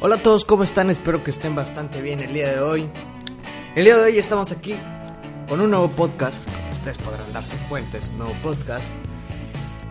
Hola a todos, ¿cómo están? Espero que estén bastante bien el día de hoy. El día de hoy estamos aquí con un nuevo podcast. Como ustedes podrán darse cuenta, es un nuevo podcast.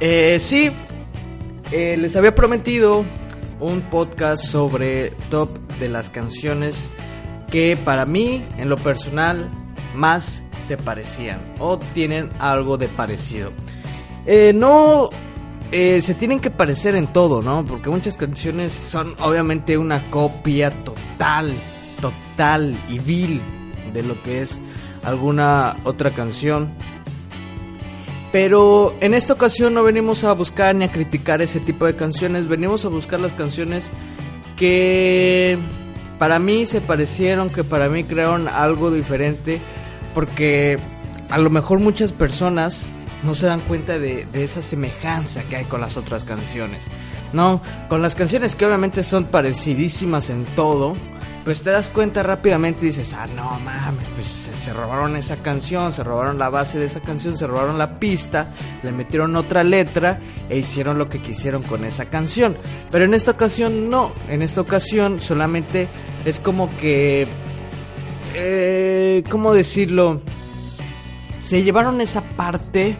Eh, sí, eh, les había prometido un podcast sobre top de las canciones que para mí, en lo personal, más se parecían o tienen algo de parecido. Eh, no eh, se tienen que parecer en todo, ¿no? Porque muchas canciones son obviamente una copia total, total y vil de lo que es alguna otra canción. Pero en esta ocasión no venimos a buscar ni a criticar ese tipo de canciones, venimos a buscar las canciones que para mí se parecieron, que para mí crearon algo diferente, porque a lo mejor muchas personas no se dan cuenta de, esa semejanza que hay con las otras canciones. No, con las canciones que obviamente son parecidísimas en todo, pues te das cuenta rápidamente y dices, ah, no mames, pues se, robaron esa canción, se robaron la base de esa canción, se robaron la pista, le metieron otra letra e hicieron lo que quisieron con esa canción. Pero en esta ocasión no, en esta ocasión solamente es como que... Eh, ¿Cómo decirlo? Se llevaron esa parte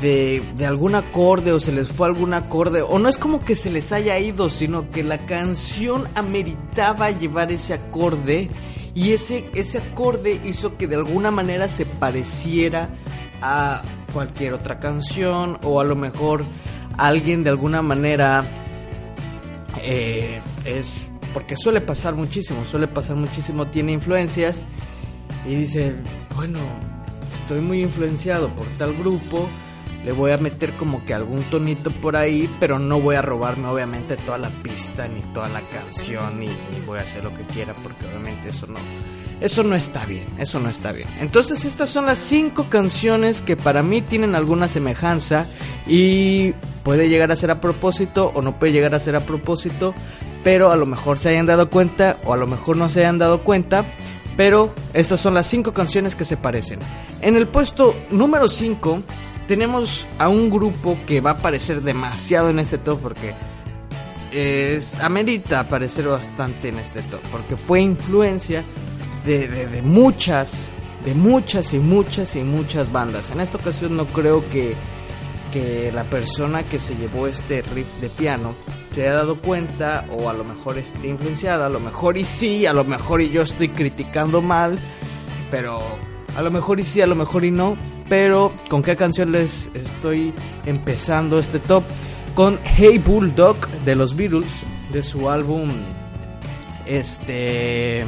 de, algún acorde o se les fue algún acorde o no es como que se les haya ido sino que la canción ameritaba llevar ese acorde y ese, ese acorde hizo que de alguna manera se pareciera a cualquier otra canción o a lo mejor alguien de alguna manera eh, es porque suele pasar muchísimo suele pasar muchísimo tiene influencias y dice bueno estoy muy influenciado por tal grupo le voy a meter como que algún tonito por ahí, pero no voy a robarme obviamente toda la pista ni toda la canción ni, voy a hacer lo que quiera porque obviamente eso no eso no está bien, eso no está bien. Entonces estas son las cinco canciones que para mí tienen alguna semejanza y puede llegar a ser a propósito o no puede llegar a ser a propósito, pero a lo mejor se hayan dado cuenta o a lo mejor no se hayan dado cuenta. Pero estas son las cinco canciones que se parecen. En el puesto número 5 tenemos a un grupo que va a aparecer demasiado en este top porque es, amerita aparecer bastante en este top porque fue influencia de, muchas, de muchas y muchas y muchas bandas. En esta ocasión no creo que, que la persona que se llevó este riff de piano se haya dado cuenta o a lo mejor esté influenciada, a lo mejor y sí, a lo mejor y yo estoy criticando mal, pero a lo mejor y sí, a lo mejor y no, pero ¿con qué canción les estoy empezando este top? Con Hey Bulldog de los Beatles, de su álbum este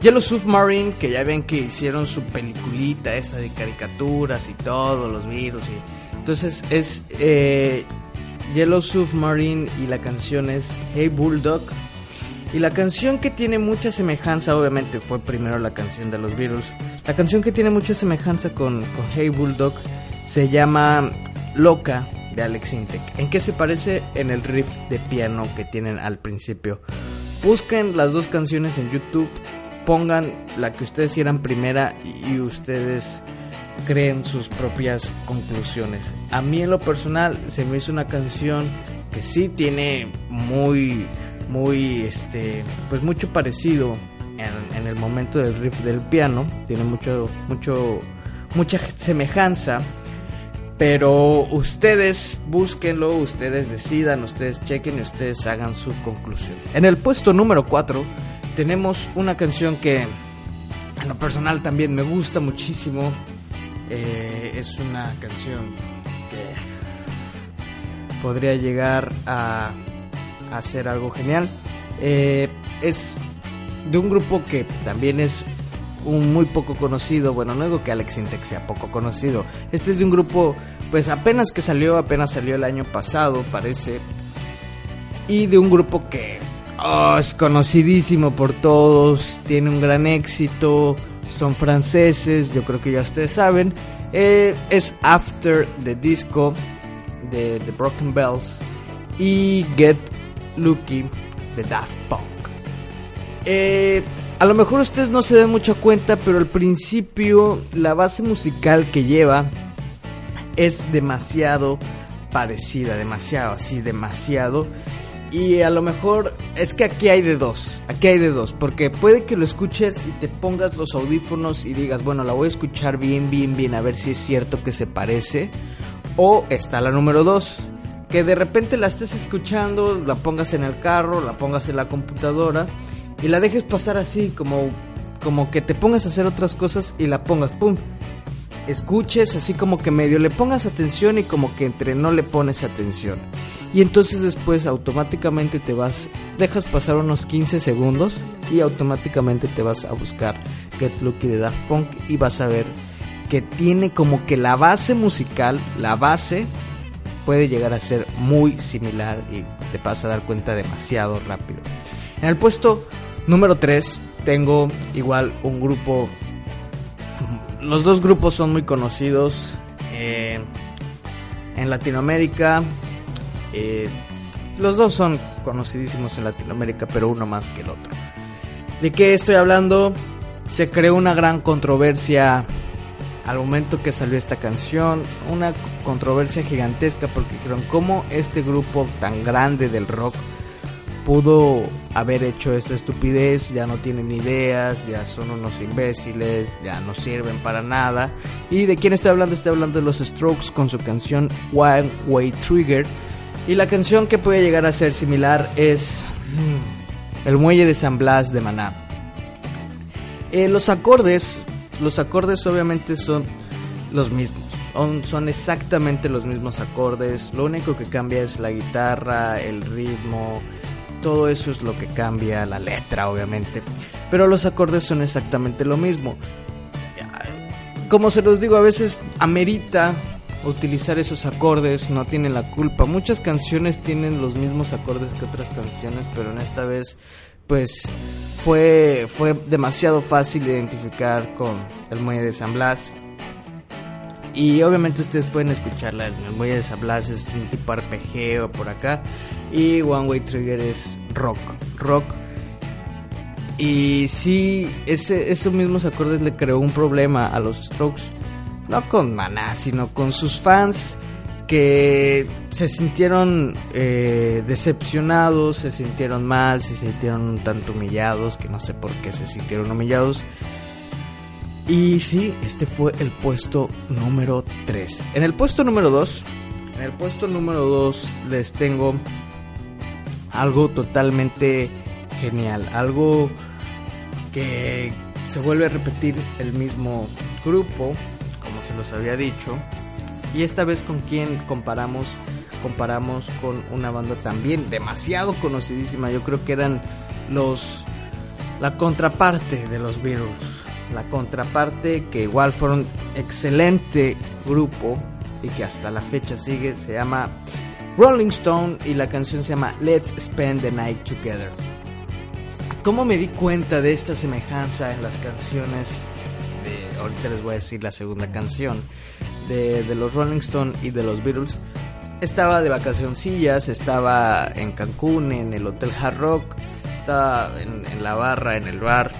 Yellow Submarine, que ya ven que hicieron su peliculita esta de caricaturas y todo, los virus y entonces es eh, Yellow Submarine y la canción es Hey Bulldog y la canción que tiene mucha semejanza, obviamente fue primero la canción de los Beatles. La canción que tiene mucha semejanza con, Hey Bulldog se llama Loca de Alex Intec. ¿En qué se parece? En el riff de piano que tienen al principio. Busquen las dos canciones en YouTube, pongan la que ustedes quieran primera y ustedes creen sus propias conclusiones. A mí en lo personal se me hizo una canción que sí tiene muy muy, este, pues mucho parecido en, el momento del riff del piano, tiene mucho, mucho, mucha semejanza. Pero ustedes búsquenlo, ustedes decidan, ustedes chequen y ustedes hagan su conclusión. En el puesto número 4 tenemos una canción que en lo personal también me gusta muchísimo. Eh, es una canción que podría llegar a hacer algo genial. Eh, es de un grupo que también es un muy poco conocido. Bueno, no digo que Alex Intec sea poco conocido. Este es de un grupo, pues apenas que salió, apenas salió el año pasado, parece. Y de un grupo que oh, es conocidísimo por todos, tiene un gran éxito, son franceses, yo creo que ya ustedes saben. Eh, es After the Disco de The Broken Bells y Get Lucky de Daft Punk. Eh, a lo mejor ustedes no se den mucha cuenta, pero al principio la base musical que lleva es demasiado parecida, demasiado, así, demasiado. Y a lo mejor es que aquí hay de dos, aquí hay de dos, porque puede que lo escuches y te pongas los audífonos y digas, bueno, la voy a escuchar bien, bien, bien, a ver si es cierto que se parece. O está la número dos, que de repente la estés escuchando, la pongas en el carro, la pongas en la computadora y la dejes pasar así, como, como que te pongas a hacer otras cosas y la pongas, ¡pum! Escuches así como que medio le pongas atención y como que entre no le pones atención. Y entonces después automáticamente te vas, dejas pasar unos 15 segundos y automáticamente te vas a buscar Get Lucky de Daft Punk y vas a ver que tiene como que la base musical, la base puede llegar a ser muy similar y te vas a dar cuenta demasiado rápido. En el puesto número 3 tengo igual un grupo, los dos grupos son muy conocidos eh, en Latinoamérica. Eh, los dos son conocidísimos en Latinoamérica, pero uno más que el otro. ¿De qué estoy hablando? Se creó una gran controversia al momento que salió esta canción, una controversia gigantesca porque dijeron cómo este grupo tan grande del rock pudo haber hecho esta estupidez, ya no tienen ideas, ya son unos imbéciles, ya no sirven para nada. ¿Y de quién estoy hablando? Estoy hablando de los Strokes con su canción One Way Trigger. Y la canción que puede llegar a ser similar es mm, El Muelle de San Blas de Maná. Eh, los acordes los acordes obviamente son los mismos. Son, exactamente los mismos acordes. Lo único que cambia es la guitarra, el ritmo. Todo eso es lo que cambia, la letra obviamente. Pero los acordes son exactamente lo mismo. Como se los digo, a veces amerita utilizar esos acordes, no tienen la culpa. Muchas canciones tienen los mismos acordes que otras canciones, pero en esta vez pues fue, fue demasiado fácil identificar con el muelle de San Blas. Y obviamente ustedes pueden escucharla. El muelle de San Blas es un tipo arpegio por acá. Y One Way Trigger es rock. Rock. Y sí, ese, esos mismos acordes le creó un problema a los Strokes. No con Maná, sino con sus fans que se sintieron eh, decepcionados, se sintieron mal, se sintieron un tanto humillados, que no sé por qué se sintieron humillados. Y sí, este fue el puesto número 3. En el puesto número 2, en el puesto número 2 les tengo algo totalmente genial, algo que se vuelve a repetir el mismo grupo, como se los había dicho, y esta vez con quién comparamos, comparamos con una banda también demasiado conocidísima. Yo creo que eran los la contraparte de los Beatles. La contraparte que igual fueron excelente grupo y que hasta la fecha sigue, se llama Rolling Stone y la canción se llama Let's Spend the Night Together. ¿Cómo me di cuenta de esta semejanza en las canciones? De, ahorita les voy a decir la segunda canción de, los Rolling Stones y de los Beatles, estaba de vacacioncillas, estaba en Cancún, en el Hotel Hard Rock, estaba en, la barra, en el bar,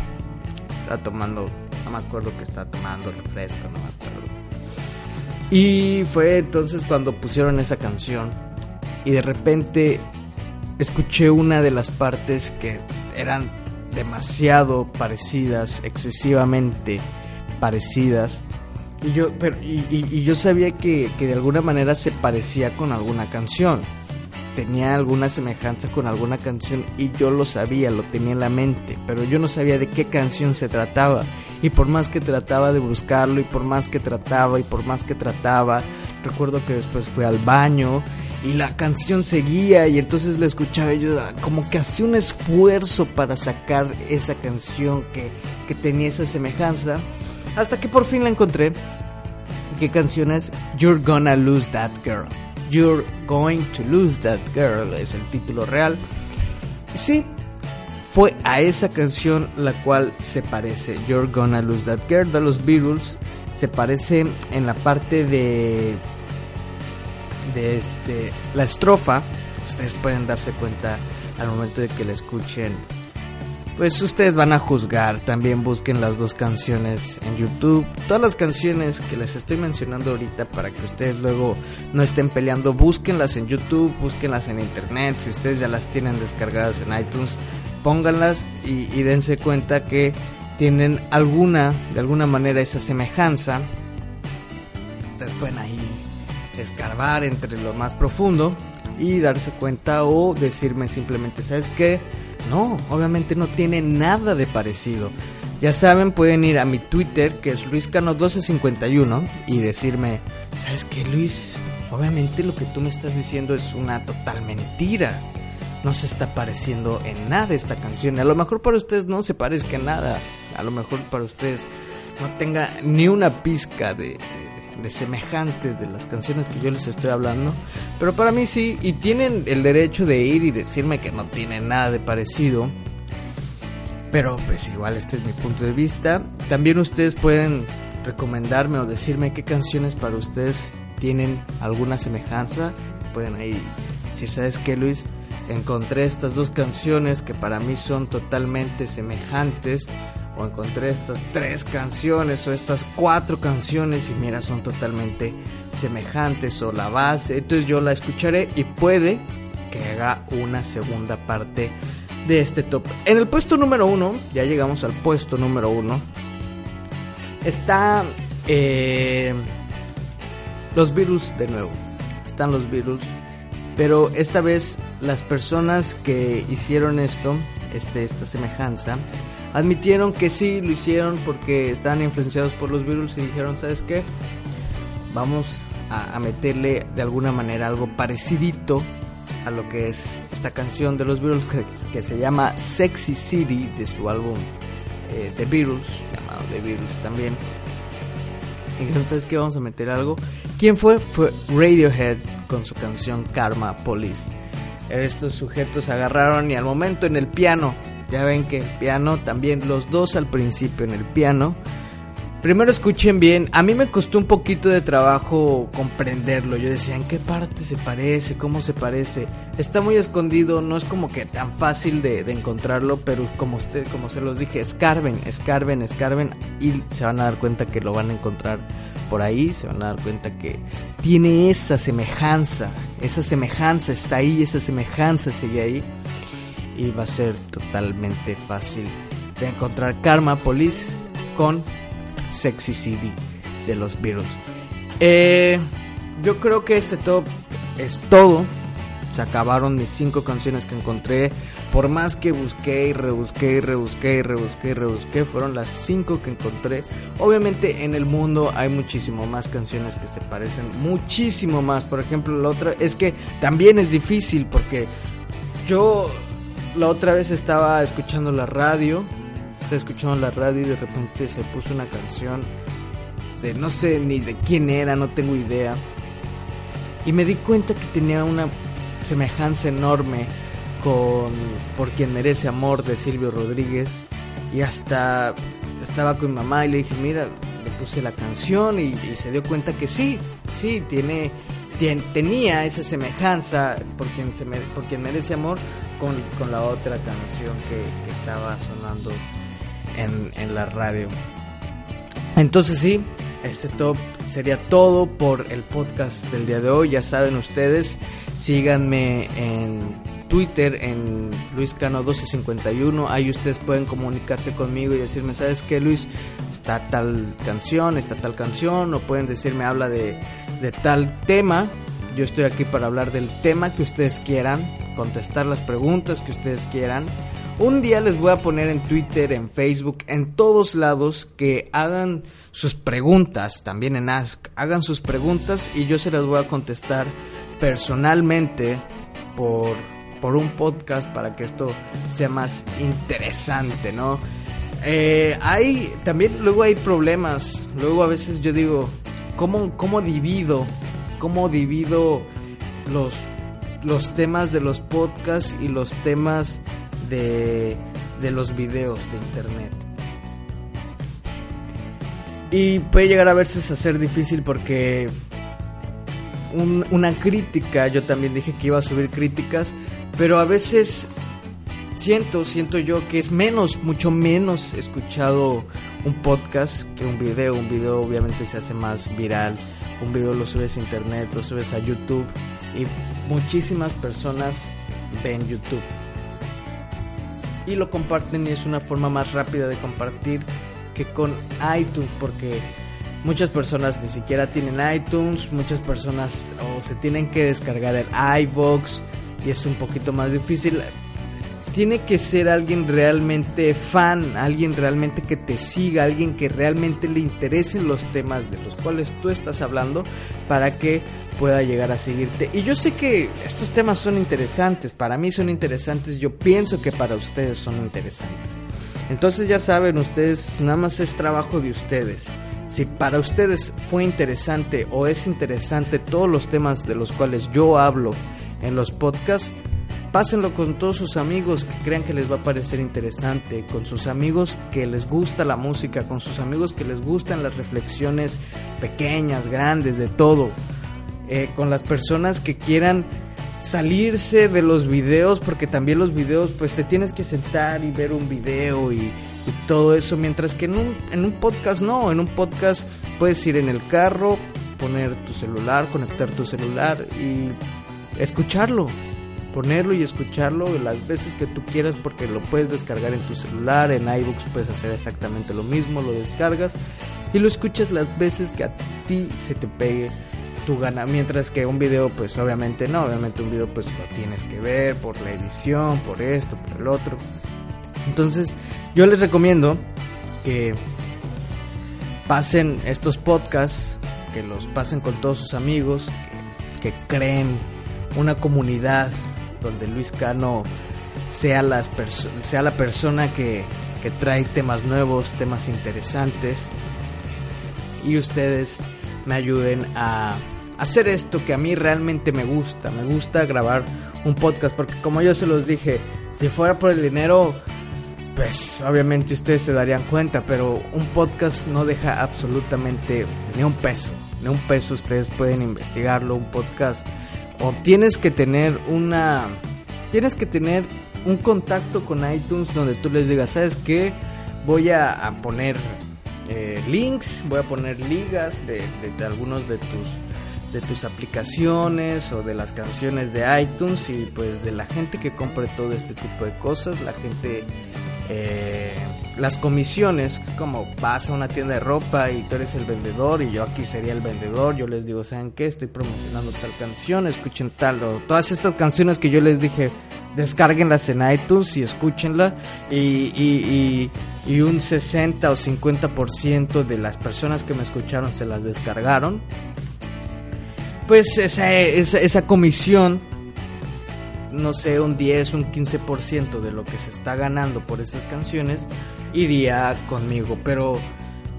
estaba tomando, no me acuerdo que estaba tomando, refresco, no me acuerdo. Y fue entonces cuando pusieron esa canción y de repente escuché una de las partes que eran demasiado parecidas, excesivamente parecidas y yo, pero, y, yo sabía que, de alguna manera se parecía con alguna canción. Tenía alguna semejanza con alguna canción y yo lo sabía, lo tenía en la mente, pero yo no sabía de qué canción se trataba. Y por más que trataba de buscarlo y por más que trataba y por más que trataba, recuerdo que después fui al baño y la canción seguía y entonces la escuchaba y yo como que hacía un esfuerzo para sacar esa canción que, que tenía esa semejanza hasta que por fin la encontré. ¿Qué canción es? You're Gonna Lose That Girl. You're Going to Lose That Girl es el título real. Sí, fue a esa canción la cual se parece. You're Gonna Lose That Girl de los Beatles. Se parece en la parte de. de este, la estrofa. Ustedes pueden darse cuenta al momento de que la escuchen pues ustedes van a juzgar. También busquen las dos canciones en YouTube. Todas las canciones que les estoy mencionando ahorita para que ustedes luego no estén peleando, búsquenlas en YouTube, búsquenlas en internet. Si ustedes ya las tienen descargadas en iTunes, pónganlas y, y dense cuenta que tienen alguna, de alguna manera, esa semejanza. Ustedes pueden ahí escarbar entre lo más profundo y darse cuenta o decirme simplemente, ¿sabes qué? No, obviamente no tiene nada de parecido. Ya saben, pueden ir a mi Twitter, que es luiscano1251, y decirme, ¿sabes qué, Luis? Obviamente lo que tú me estás diciendo es una total mentira. No se está pareciendo en nada esta canción. A lo mejor para ustedes no se parezca en nada. A lo mejor para ustedes no tenga ni una pizca de, semejante de las canciones que yo les estoy hablando. Pero para mí sí, y tienen el derecho de ir y decirme que no tiene nada de parecido. Pero pues igual este es mi punto de vista. También ustedes pueden recomendarme o decirme qué canciones para ustedes tienen alguna semejanza. Pueden ahí decir, ¿sabes qué Luis? Encontré estas dos canciones que para mí son totalmente semejantes o encontré estas tres canciones o estas cuatro canciones y mira son totalmente semejantes o la base. Entonces yo la escucharé y puede que haga una segunda parte de este top. En el puesto número uno ya llegamos al puesto número uno está eh, los virus de nuevo. Están los virus pero esta vez las personas que hicieron esto este, esta semejanza admitieron que sí lo hicieron porque estaban influenciados por los virus y dijeron, ¿sabes qué? Vamos a, meterle de alguna manera algo parecidito a lo que es esta canción de los Beatles que, se llama Sexy City de su álbum eh, The Beatles, llamado The Beatles también. Dijeron, ¿sabes qué? Vamos a meter algo. ¿Quién fue? Fue Radiohead con su canción Karma Police. Estos sujetos agarraron y al momento en el piano ya ven que el piano también, los dos al principio en el piano. Primero escuchen bien, a mí me costó un poquito de trabajo comprenderlo. Yo decía, ¿en qué parte se parece? ¿Cómo se parece? Está muy escondido, no es como que tan fácil de, encontrarlo, pero como usted, como se los dije, escarben, escarben, escarben y se van a dar cuenta que lo van a encontrar por ahí, se van a dar cuenta que tiene esa semejanza, esa semejanza está ahí, esa semejanza sigue ahí y va a ser totalmente fácil de encontrar Karma Police con Sexy City de los Beatles. Eh, yo creo que este top es todo. Se acabaron mis cinco canciones que encontré. Por más que busqué y rebusqué y rebusqué y rebusqué y rebusqué, fueron las cinco que encontré. Obviamente en el mundo hay muchísimo más canciones que se parecen, muchísimo más. Por ejemplo, la otra es que también es difícil porque yo la otra vez estaba escuchando la radio, estaba escuchando la radio y de repente se puso una canción de no sé ni de quién era, no tengo idea. Y me di cuenta que tenía una semejanza enorme con Por quien merece amor de Silvio Rodríguez. Y hasta estaba con mi mamá y le dije, mira, le puse la canción y, se dio cuenta que sí, sí, tiene, tenía esa semejanza por quien, se por quien merece amor con, la otra canción que, estaba sonando en, la radio. Entonces sí, este top sería todo por el podcast del día de hoy. Ya saben ustedes, síganme en Twitter en luiscano1251. Ahí ustedes pueden comunicarse conmigo y decirme, ¿sabes qué, Luis? Está tal canción, está tal canción. O pueden decirme, habla de, de tal tema. Yo estoy aquí para hablar del tema que ustedes quieran contestar las preguntas que ustedes quieran. Un día les voy a poner en Twitter, en Facebook, en todos lados que hagan sus preguntas, también en Ask, hagan sus preguntas y yo se las voy a contestar personalmente por, por un podcast para que esto sea más interesante, ¿no? Eh, hay también luego hay problemas, luego a veces yo digo, ¿cómo, cómo divido? ¿Cómo divido los los temas de los podcasts y los temas de, de los videos de internet. Y puede llegar a veces a ser difícil porque una crítica, yo también dije que iba a subir críticas, pero a veces siento, siento yo que es menos, mucho menos escuchado un podcast que un video. Un video obviamente se hace más viral. Un video lo subes a internet, lo subes a YouTube y muchísimas personas ven YouTube. Y lo comparten y es una forma más rápida de compartir que con iTunes porque muchas personas ni siquiera tienen iTunes, muchas personas o se tienen que descargar el iBox y es un poquito más difícil. Tiene que ser alguien realmente fan, alguien realmente que te siga, alguien que realmente le interesen los temas de los cuales tú estás hablando para que pueda llegar a seguirte. Y yo sé que estos temas son interesantes, para mí son interesantes, yo pienso que para ustedes son interesantes. Entonces ya saben, ustedes nada más es trabajo de ustedes. Si para ustedes fue interesante o es interesante todos los temas de los cuales yo hablo en los podcasts, Pásenlo con todos sus amigos que crean que les va a parecer interesante, con sus amigos que les gusta la música, con sus amigos que les gustan las reflexiones pequeñas, grandes, de todo. Eh, con las personas que quieran salirse de los videos, porque también los videos, pues te tienes que sentar y ver un video y, y todo eso, mientras que en un, en un podcast no, en un podcast puedes ir en el carro, poner tu celular, conectar tu celular y escucharlo ponerlo y escucharlo las veces que tú quieras porque lo puedes descargar en tu celular, en iBooks puedes hacer exactamente lo mismo, lo descargas y lo escuchas las veces que a ti se te pegue mientras que un video pues obviamente no, obviamente un video pues lo tienes que ver por la edición, por esto, por el otro. Entonces, yo les recomiendo que pasen estos podcasts, que los pasen con todos sus amigos, que creen una comunidad donde Luis Cano sea, las sea la persona que trae temas nuevos, temas interesantes y ustedes me ayuden a hacer esto que a mí realmente me gusta. Me gusta grabar un podcast porque como yo se los dije, si fuera por el dinero, pues obviamente ustedes se darían cuenta, pero un podcast no deja absolutamente ni un peso. Ni un peso ustedes pueden investigarlo, un podcast o tienes que tener una tienes que tener un contacto con iTunes donde tú les digas, ¿sabes qué? Voy a, poner eh, links, voy a poner ligas de, de, algunos de tus de tus aplicaciones o de las canciones de iTunes y pues de la gente que compre todo este tipo de cosas, la gente eh, las comisiones, como vas a una tienda de ropa y tú eres el vendedor y yo aquí sería el vendedor, yo les digo, ¿saben qué? Estoy promocionando tal canción, escuchen tal o todas estas canciones que yo les dije, descárguenlas en iTunes y escúchenla y, y, y, un 60 o 50% de las personas que me escucharon se las descargaron. Pues esa, esa, esa comisión no sé, un 10, un 15% de lo que se está ganando por esas canciones iría conmigo, pero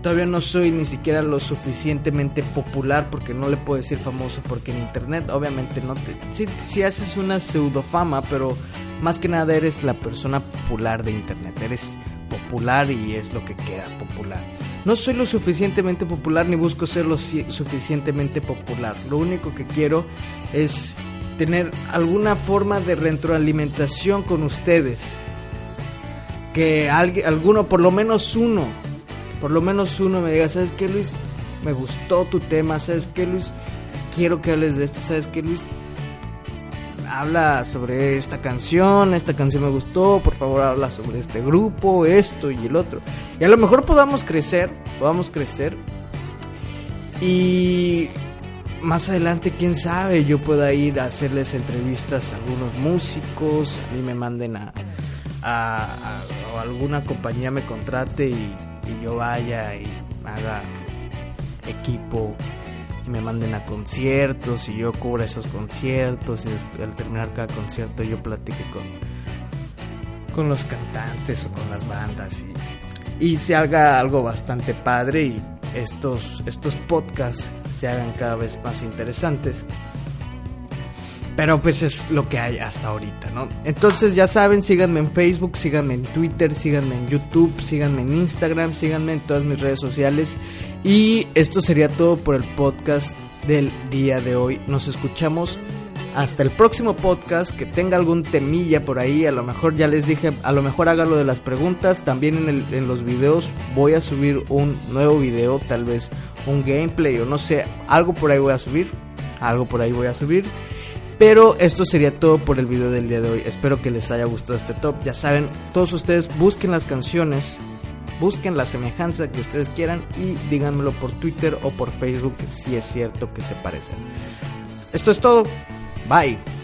todavía no soy ni siquiera lo suficientemente popular porque no le puedo decir famoso porque en internet obviamente no te si, haces una pseudo fama, pero más que nada eres la persona popular de internet, eres popular y es lo que queda popular. No soy lo suficientemente popular ni busco ser lo suficientemente popular. Lo único que quiero es tener alguna forma de retroalimentación con ustedes. Que alguno, por lo menos uno, por lo menos uno me diga, ¿sabes qué Luis? Me gustó tu tema, ¿sabes qué Luis? Quiero que hables de esto, ¿sabes qué Luis? Habla sobre esta canción, esta canción me gustó, por favor habla sobre este grupo, esto y el otro. Y a lo mejor podamos crecer, podamos crecer. Y más adelante, quién sabe, yo pueda ir a hacerles entrevistas a algunos músicos, a mí me manden a, a, o alguna compañía me contrate y, yo vaya y haga equipo y me manden a conciertos y yo cubra esos conciertos y al terminar cada concierto yo platique con, los cantantes o con las bandas y, y se haga algo bastante padre y estos, estos podcasts se hagan cada vez más interesantes. Pero pues es lo que hay hasta ahorita, ¿no? Entonces ya saben, síganme en Facebook, síganme en Twitter, síganme en YouTube, síganme en Instagram, síganme en todas mis redes sociales. Y esto sería todo por el podcast del día de hoy. Nos escuchamos hasta el próximo podcast que tenga algún temilla por ahí. A lo mejor ya les dije, a lo mejor haga lo de las preguntas. También en, el, en los videos voy a subir un nuevo video, tal vez un gameplay o no sé, algo por ahí voy a subir. Algo por ahí voy a subir. Pero esto sería todo por el video del día de hoy. Espero que les haya gustado este top. Ya saben, todos ustedes busquen las canciones, busquen la semejanza que ustedes quieran y díganmelo por Twitter o por Facebook si es cierto que se parecen. Esto es todo. Bye.